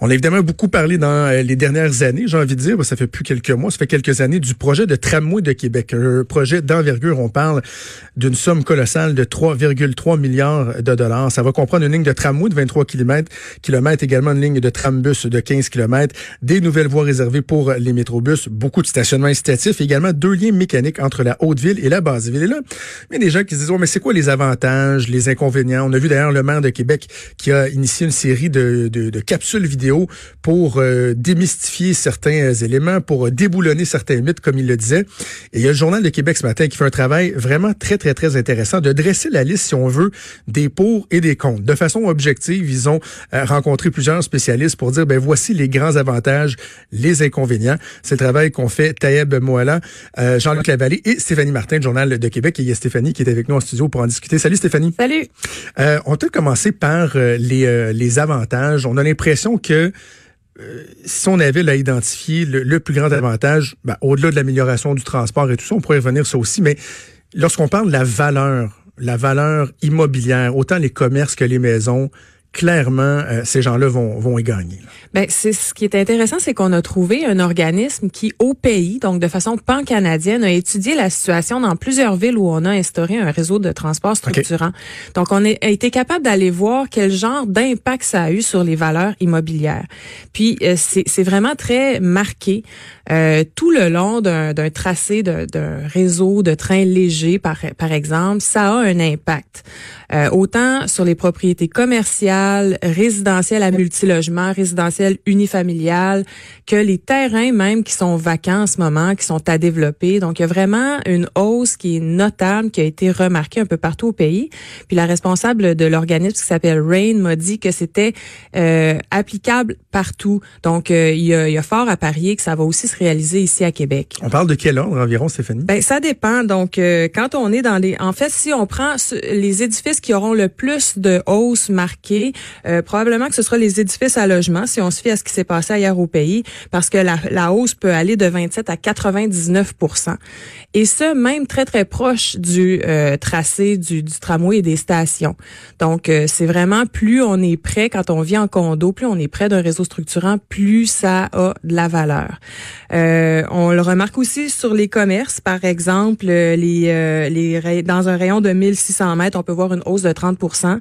On a évidemment beaucoup parlé dans euh, les dernières années, j'ai envie de dire, ça fait plus quelques mois, ça fait quelques années, du projet de tramway de Québec. Un projet d'envergure, on parle d'une somme colossale de 3,3 milliards de dollars. Ça va comprendre une ligne de tramway de 23 km, kilomètres, également une ligne de trambus de 15 km, des nouvelles voies réservées pour les métrobus, beaucoup de stationnements incitatifs, également deux liens mécaniques entre la Haute-Ville et la Basse-Ville. Et là, il y a des gens qui se disent, oh, mais c'est quoi les avantages, les inconvénients? On a vu d'ailleurs le maire de Québec qui a initié une série de, de, de capsules vidéo pour euh, démystifier certains éléments, pour déboulonner certains mythes, comme il le disait. Et il y a le Journal de Québec ce matin qui fait un travail vraiment très, très, très intéressant de dresser la liste, si on veut, des pour et des contre. De façon objective, ils ont euh, rencontré plusieurs spécialistes pour dire, ben voici les grands avantages, les inconvénients. C'est le travail qu'on fait Taïeb Moala, euh, Jean-Luc Lavallée et Stéphanie Martin, Journal de Québec. Et il y a Stéphanie qui est avec nous en studio pour en discuter. Salut Stéphanie. Salut. on peut commencer par les, les avantages. On a l'impression que euh, si on avait là identifié le, plus grand avantage, ben, au-delà de l'amélioration du transport et tout ça, on pourrait revenir ça aussi, mais lorsqu'on parle de la valeur, la valeur immobilière, autant les commerces que les maisons, clairement, euh, ces gens-là vont, vont y gagner. Ben, c'est ce qui est intéressant, c'est qu'on a trouvé un organisme qui, au pays, donc de façon pan-canadienne, a étudié la situation dans plusieurs villes où on a instauré un réseau de transport structurant. Donc, on a été capable d'aller voir quel genre d'impact ça a eu sur les valeurs immobilières. Puis, euh, c'est vraiment très marqué euh, tout le long d'un tracé d'un réseau de trains légers, par, par exemple, ça a un impact. Euh, autant sur les propriétés commerciales, résidentielles à multilogement, résidentielles unifamiliales, que les terrains même qui sont vacants en ce moment, qui sont à développer. Donc, il y a vraiment une hausse qui est notable, qui a été remarquée un peu partout au pays. Puis la responsable de l'organisme qui s'appelle RAIN m'a dit que c'était euh, applicable partout. Donc, euh, il, y a, il y a fort à parier que ça va aussi se réaliser ici à Québec. On parle de quel ordre environ, Stéphanie? Ben, ça dépend. Donc, euh, quand on est dans les... En fait, si on prend les édifices qui auront le plus de hausse marquée, euh, probablement que ce sera les édifices à logement, si on se fie à ce qui s'est passé ailleurs au pays, parce que la, la hausse peut aller de 27 à 99 Et ce, même très, très proche du euh, tracé du, du, tramway et des stations. Donc, c'est vraiment plus on est prêt, quand on vit en condo, plus on est près d'un réseau structurant, plus ça a de la valeur. Euh, on le remarque aussi sur les commerces, par exemple, les, euh, les dans un rayon de 1600 mètres, on peut voir une hausse de 30%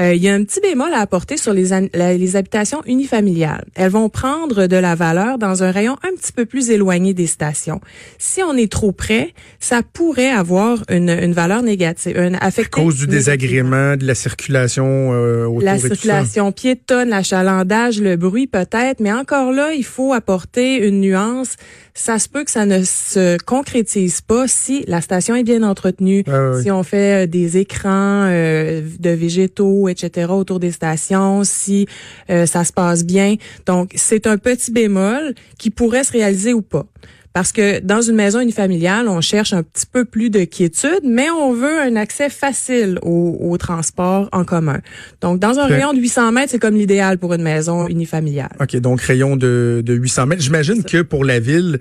euh, il y a un petit bémol à apporter sur les, les habitations unifamiliales. Elles vont prendre de la valeur dans un rayon un petit peu plus éloigné des stations. Si on est trop près, ça pourrait avoir une, une valeur négative. Une à cause du désagrément de la circulation euh, autour La circulation piétonne, l'achalandage, le bruit peut-être, mais encore là, il faut apporter une nuance ça se peut que ça ne se concrétise pas si la station est bien entretenue, si on fait euh, des écrans euh, de végétaux, etc. autour des stations, si euh, ça se passe bien. Donc, c'est un petit bémol qui pourrait se réaliser ou pas. Parce que dans une maison unifamiliale, on cherche un petit peu plus de quiétude, mais on veut un accès facile au, au transport en commun. Donc, dans un rayon de 800 mètres, c'est comme l'idéal pour une maison unifamiliale. OK, donc rayon de, de 800 mètres. J'imagine que pour la ville,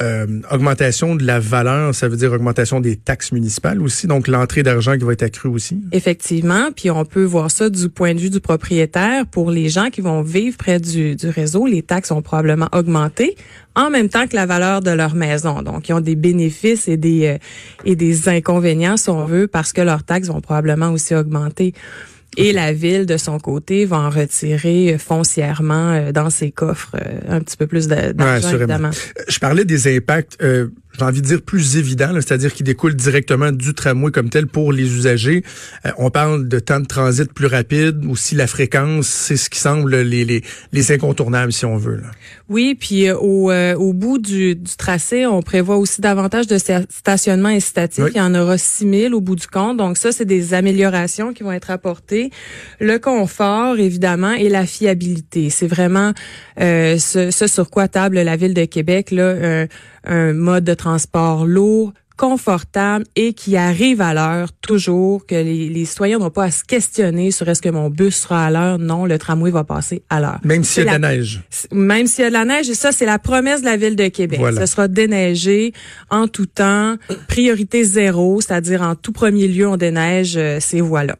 euh, augmentation de la valeur, ça veut dire augmentation des taxes municipales aussi, donc l'entrée d'argent qui va être accrue aussi. Effectivement, puis on peut voir ça du point de vue du propriétaire. Pour les gens qui vont vivre près du, du réseau, les taxes ont probablement augmenté en même temps que la valeur de leur maison. Donc, ils ont des bénéfices et des euh, et des inconvénients, si on veut, parce que leurs taxes vont probablement aussi augmenter. Et la ville, de son côté, va en retirer foncièrement euh, dans ses coffres euh, un petit peu plus d'argent, évidemment. Je parlais des impacts j'ai envie de dire, plus évident, c'est-à-dire qui découle directement du tramway comme tel pour les usagers. Euh, on parle de temps de transit plus rapide, aussi la fréquence, c'est ce qui semble les, les, les incontournables, si on veut. Là. Oui, puis euh, au, euh, au bout du, du, tracé, on prévoit aussi davantage de stationnement incitatif. Il y en aura 6 000 au bout du compte. Donc ça, c'est des améliorations qui vont être apportées. Le confort, évidemment, et la fiabilité. C'est vraiment ce, ce, sur quoi table la Ville de Québec, là, un mode de transport lourd, confortable et qui arrive à l'heure toujours, que les, les citoyens n'ont pas à se questionner sur est-ce que mon bus sera à l'heure. Non, le tramway va passer à l'heure. Même s'il y a de la neige. Même s'il y a de la neige, et ça, c'est la promesse de la Ville de Québec. Ce sera déneigé en tout temps, priorité zéro, c'est-à-dire en tout premier lieu, on déneige euh, ces voies-là.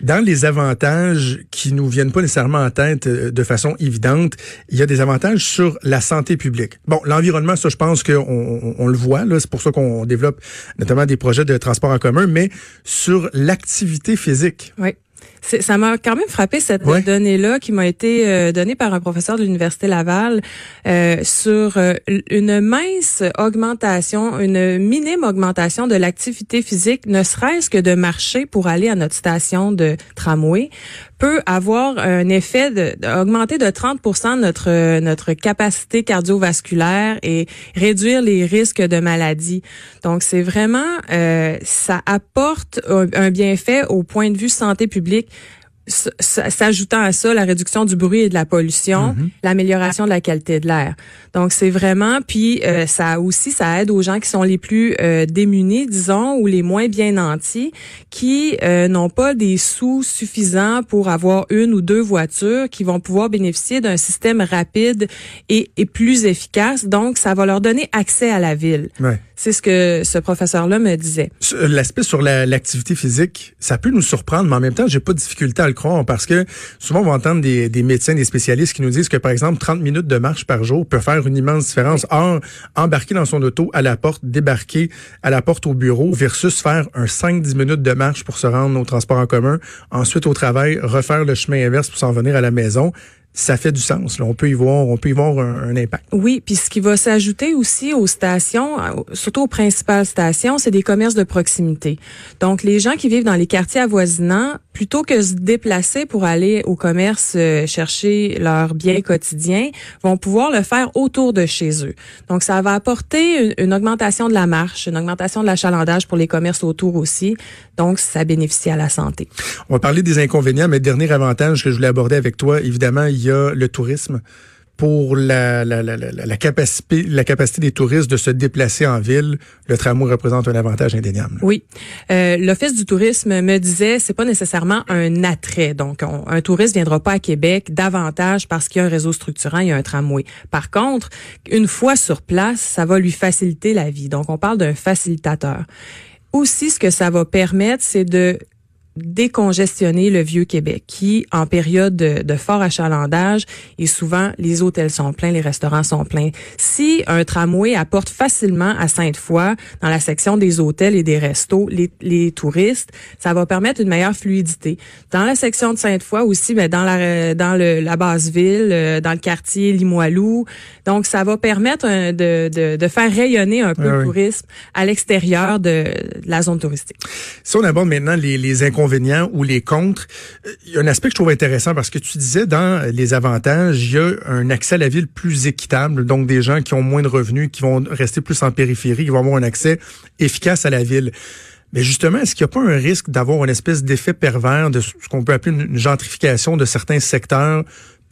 Dans les avantages qui nous viennent pas nécessairement en tête euh, de façon évidente, il y a des avantages sur la santé publique. Bon, l'environnement, ça, je pense qu'on on, le voit. C'est pour ça qu'on développe notamment des projets de transport en commun, mais sur l'activité physique. Oui. Ça m'a quand même frappé cette donnée-là qui m'a été euh, donnée par un professeur de l'université Laval euh, sur euh, une mince augmentation, une minime augmentation de l'activité physique, ne serait-ce que de marcher pour aller à notre station de tramway, peut avoir un effet d'augmenter de, de 30 notre notre capacité cardiovasculaire et réduire les risques de maladie. Donc c'est vraiment ça apporte un bienfait au point de vue santé publique s'ajoutant à ça la réduction du bruit et de la pollution, mhm. l'amélioration de la qualité de l'air. Donc c'est vraiment puis euh, ça aussi ça aide aux gens qui sont les plus euh, démunis disons ou les moins bien nantis qui euh, n'ont pas des sous suffisants pour avoir une ou deux voitures qui vont pouvoir bénéficier d'un système rapide et, et, plus efficace. Donc ça va leur donner accès à la ville. Ouais. C'est ce que ce professeur-là me disait. L'aspect sur l'activité physique, ça peut nous surprendre, mais en même temps, j'ai pas de difficulté à le croire parce que souvent on va entendre des, des, médecins, des spécialistes qui nous disent que par exemple 30 minutes de marche par jour peut faire une immense différence. Or, embarquer dans son auto à la porte, débarquer à la porte au bureau versus faire un 5-10 minutes de marche pour se rendre au transport en commun, ensuite au travail, refaire le chemin inverse pour s'en venir à la maison ça fait du sens. Là. On peut y voir, on peut y voir un, impact. Oui, puis ce qui va s'ajouter aussi aux stations, surtout aux principales stations, c'est des commerces de proximité. Donc, les gens qui vivent dans les quartiers avoisinants, plutôt que se déplacer pour aller au commerce euh, chercher leurs biens quotidiens, vont pouvoir le faire autour de chez eux. Donc, ça va apporter une, une augmentation de la marche, une augmentation de l'achalandage pour les commerces autour aussi. Donc, ça bénéficie à la santé. On va parler des inconvénients, mais dernier avantage que je voulais aborder avec toi, évidemment, il y a le tourisme pour la, capacité, des touristes de se déplacer en ville, le tramway représente un avantage indéniable. Oui, euh, l'office du tourisme me disait c'est pas nécessairement un attrait. Donc, un touriste viendra pas à Québec davantage parce qu'il y a un réseau structurant, il y a un tramway. Par contre, une fois sur place, ça va lui faciliter la vie. Donc, on parle d'un facilitateur. Aussi, ce que ça va permettre, c'est de décongestionner le vieux Québec qui en période de, fort achalandage et souvent les hôtels sont pleins, les restaurants sont pleins. Si un tramway apporte facilement à Sainte-Foy dans la section des hôtels et des restos les, les touristes, ça va permettre une meilleure fluidité. Dans la section de Sainte-Foy aussi, mais dans la dans le, la basse ville, euh, dans le quartier Limoilou, donc ça va permettre de, de, de faire rayonner un peu le tourisme à l'extérieur de, la zone touristique. Si on aborde maintenant les, les ou les contre. Il y a un aspect que je trouve intéressant parce que tu disais dans les avantages, il y a un accès à la ville plus équitable, donc des gens qui ont moins de revenus, qui vont rester plus en périphérie, qui vont avoir un accès efficace à la ville. Mais justement, est-ce qu'il n'y a pas un risque d'avoir une espèce d'effet pervers de ce qu'on peut appeler une gentrification de certains secteurs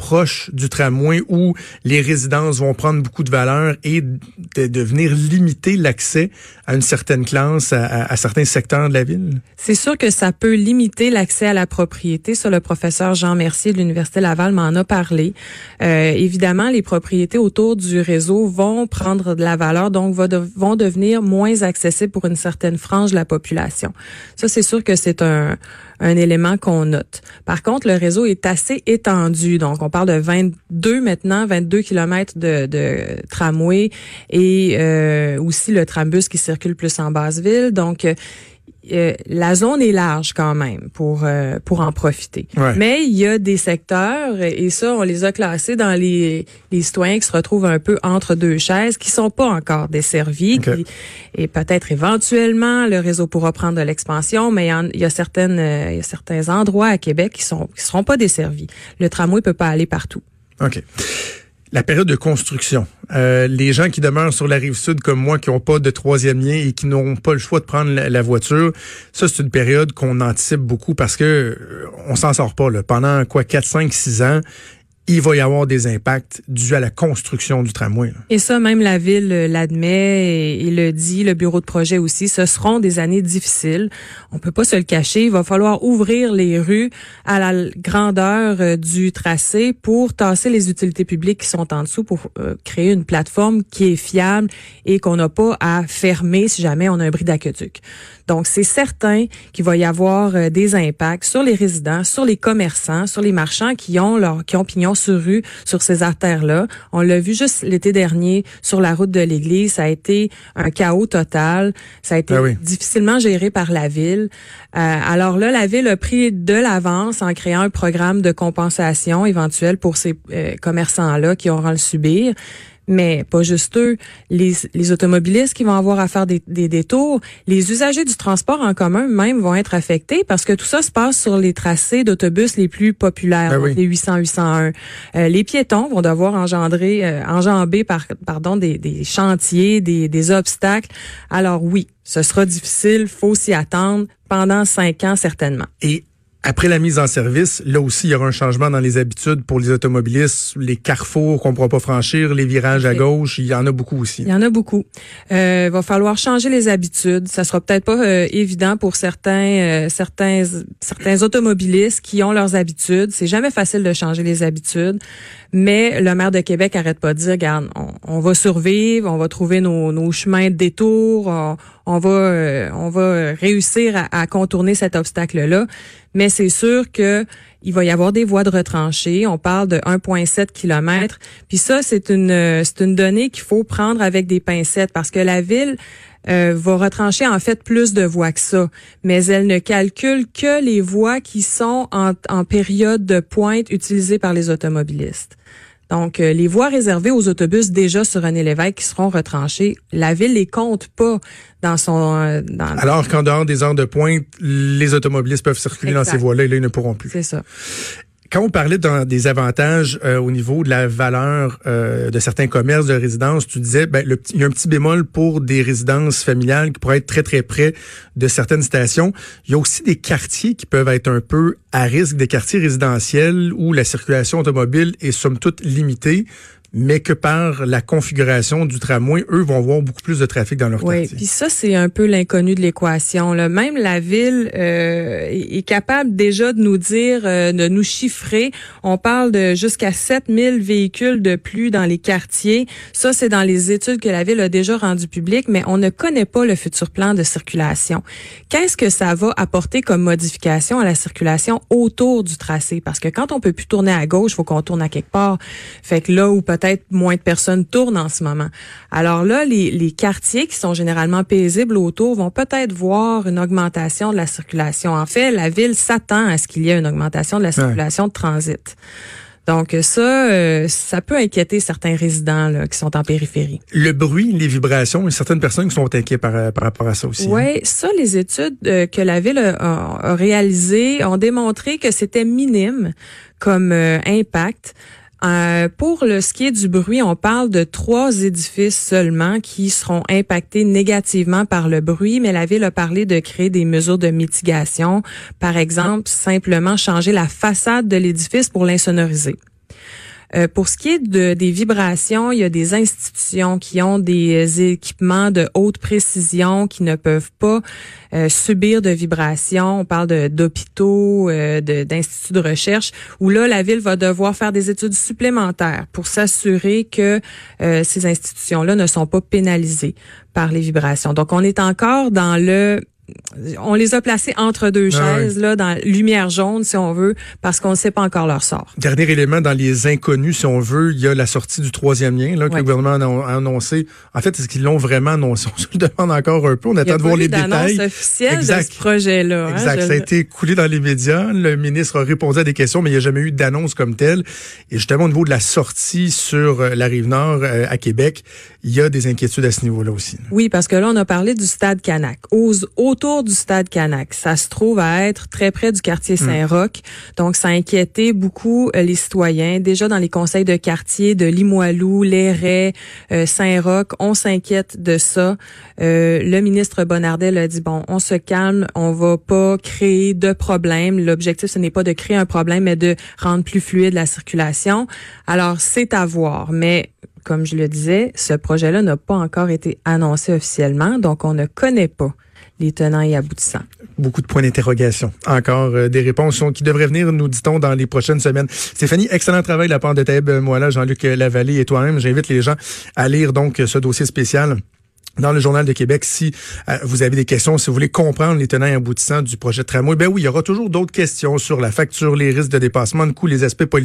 proche du tramway où les résidences vont prendre beaucoup de valeur et de, venir limiter l'accès à une certaine classe, à, certains secteurs de la ville? C'est sûr que ça peut limiter l'accès à la propriété. Ça, le professeur Jean Mercier de l'Université Laval m'en a parlé. Euh, évidemment, les propriétés autour du réseau vont prendre de la valeur, donc vont devenir moins accessibles pour une certaine frange de la population. Ça, c'est sûr que c'est un un élément qu'on note. Par contre, le réseau est assez étendu. Donc, on parle de 22 maintenant, 22 kilomètres de, tramway et euh, aussi le trambus qui circule plus en basse ville. Donc, euh, la zone est large quand même pour euh, pour en profiter. Mais il y a des secteurs et ça on les a classés dans les les citoyens qui se retrouvent un peu entre deux chaises qui sont pas encore desservis et peut-être éventuellement le réseau pourra prendre de l'expansion mais il y, a certaines il y a certains endroits à Québec qui sont qui seront pas desservis. Le tramway peut pas aller partout. OK la période de construction. Euh, les gens qui demeurent sur la rive sud comme moi, qui n'ont pas de troisième lien et qui n'ont pas le choix de prendre la, voiture, ça c'est une période qu'on anticipe beaucoup parce que euh, on s'en sort pas. Là. Pendant quoi 4, 5, 6 ans, il va y avoir des impacts dus à la construction du tramway. Et ça, même la ville euh, l'admet et, le dit, le bureau de projet aussi, ce seront des années difficiles. On peut pas se le cacher. Il va falloir ouvrir les rues à la grandeur euh, du tracé pour tasser les utilités publiques qui sont en dessous pour euh, créer une plateforme qui est fiable et qu'on n'a pas à fermer si jamais on a un bris d'aqueduc. Donc, c'est certain qu'il va y avoir des impacts sur les résidents, sur les commerçants, sur les marchands qui ont leur, qui ont pignon sur rue sur ces artères-là. On l'a vu juste l'été dernier sur la route de l'église. Ça a été un chaos total. Ça a été ah difficilement géré par la ville. Euh, alors là, la ville a pris de l'avance en créant un programme de compensation éventuelle pour ces euh, commerçants-là qui auront le subir mais pas juste eux, les, les automobilistes qui vont avoir à faire des, des, détours, les usagers du transport en commun même vont être affectés parce que tout ça se passe sur les tracés d'autobus les plus populaires, ben les 800, 801. Euh, les piétons vont devoir engendrer, euh, enjamber par, pardon, des, des chantiers, des, des obstacles. Alors oui, ce sera difficile, faut s'y attendre pendant cinq ans certainement. Et après la mise en service, là aussi, il y aura un changement dans les habitudes pour les automobilistes, les carrefours qu'on ne pourra pas franchir, les virages à gauche, il y en a beaucoup aussi. Il y en a beaucoup. Euh, va falloir changer les habitudes. Ça sera peut-être pas euh, évident pour certains, euh, certains, certains automobilistes qui ont leurs habitudes. C'est jamais facile de changer les habitudes. Mais le maire de Québec arrête pas de dire, regarde, on, va survivre, on va trouver nos, nos chemins de détour, on, va, euh, on va réussir à, à contourner cet obstacle-là. Mais c'est sûr que il va y avoir des voies de retranchées. On parle de 1,7 km. Puis ça, c'est une, c'est une donnée qu'il faut prendre avec des pincettes parce que la ville euh, va retrancher en fait plus de voies que ça, mais elle ne calcule que les voies qui sont en, en période de pointe utilisées par les automobilistes. Donc, euh, les voies réservées aux autobus déjà sur René Lévesque qui seront retranchées, la ville les compte pas dans son... Euh, dans Alors qu'en dehors des heures de pointe, les automobilistes peuvent circuler dans ces voies-là et là, ils ne pourront plus. C'est ça quand on parlait des avantages euh, au niveau de la valeur euh, de certains commerces de résidence, tu disais ben il y a un petit bémol pour des résidences familiales qui pourraient être très très près de certaines stations. Il y a aussi des quartiers qui peuvent être un peu à risque, des quartiers résidentiels où la circulation automobile est somme toute limitée mais que par la configuration du tramway, eux vont avoir beaucoup plus de trafic dans leur oui, Puis ça, c'est un peu l'inconnu de l'équation. Même la ville euh, est capable déjà de nous dire, euh, de nous chiffrer. On parle de jusqu'à 7000 véhicules de plus dans les quartiers. Ça, c'est dans les études que la ville a déjà rendues publiques, mais on ne connaît pas le futur plan de circulation. Qu'est-ce que ça va apporter comme modification à la circulation autour du tracé? Parce que quand on peut plus tourner à gauche, il faut qu'on tourne à quelque part. Fait que là où peut peut-être moins de personnes tournent en ce moment. Alors là, les, les quartiers qui sont généralement paisibles autour vont peut-être voir une augmentation de la circulation. En fait, la ville s'attend à ce qu'il y ait une augmentation de la circulation de transit. Donc ça, euh, ça peut inquiéter certains résidents là, qui sont en périphérie. Le bruit, les vibrations, certaines personnes qui sont inquiètes par, par rapport à ça aussi. Oui, hein. ça, les études euh, que la ville a, a, réalisées ont démontré que c'était minime comme euh, impact. Euh, pour le ce qui est du bruit, on parle de trois édifices seulement qui seront impactés négativement par le bruit, mais la ville a parlé de créer des mesures de mitigation, par exemple simplement changer la façade de l'édifice pour l'insonoriser. Euh, pour ce qui est de, des vibrations, il y a des institutions qui ont des équipements de haute précision qui ne peuvent pas euh, subir de vibrations. On parle d'hôpitaux, euh, d'instituts de, recherche, où là, la ville va devoir faire des études supplémentaires pour s'assurer que ces institutions-là ne sont pas pénalisées par les vibrations. Donc, on est encore dans le on les a placés entre deux Ah chaises, là, dans lumière jaune, si on veut, parce qu'on ne sait pas encore leur sort. Dernier élément dans les inconnus, si on veut, il y a la sortie du troisième lien là, que le gouvernement a annoncé. En fait, est-ce qu'ils l'ont vraiment annoncé? On se le demande encore un peu. On attend de voir les détails. officielle Exact. de ce projet-là. hein, Exact. je Ça a été coulé dans les médias. Le ministre a répondu à des questions, mais il n'y a jamais eu d'annonce comme telle. Et justement, au niveau de la sortie sur euh, la rive nord euh, à Québec, il y a des inquiétudes à ce niveau-là aussi. Oui, parce que là, on a parlé du stade Canac. Aux, autour du stade Canac, ça se trouve à être très près du quartier Saint-Roch. Donc, ça a inquiété beaucoup euh, les citoyens. Déjà dans les conseils de quartier de Limoilou, Léret, euh, Saint-Roch, on s'inquiète de ça. Euh, le ministre Bonnardel a dit, bon, on se calme, on va pas créer de problème. L'objectif, ce n'est pas de créer un problème, mais de rendre plus fluide la circulation. Alors, c'est à voir. Mais comme je le disais, ce projet-là n'a pas encore été annoncé officiellement, donc on ne connaît pas les tenants et aboutissants. Beaucoup de points d'interrogation. Encore euh, des réponses qui devraient venir, nous dit-on, dans les prochaines semaines. Stéphanie, excellent travail de la part de Taïb Moala, Jean-Luc Lavallée et toi-même. J'invite les gens à lire donc ce dossier spécial dans le Journal de Québec, si euh, vous avez des questions, si vous voulez comprendre les tenants et aboutissants du projet de tramway, ben oui, il y aura toujours d'autres questions sur la facture, les risques de dépassement de coûts, les aspects politiques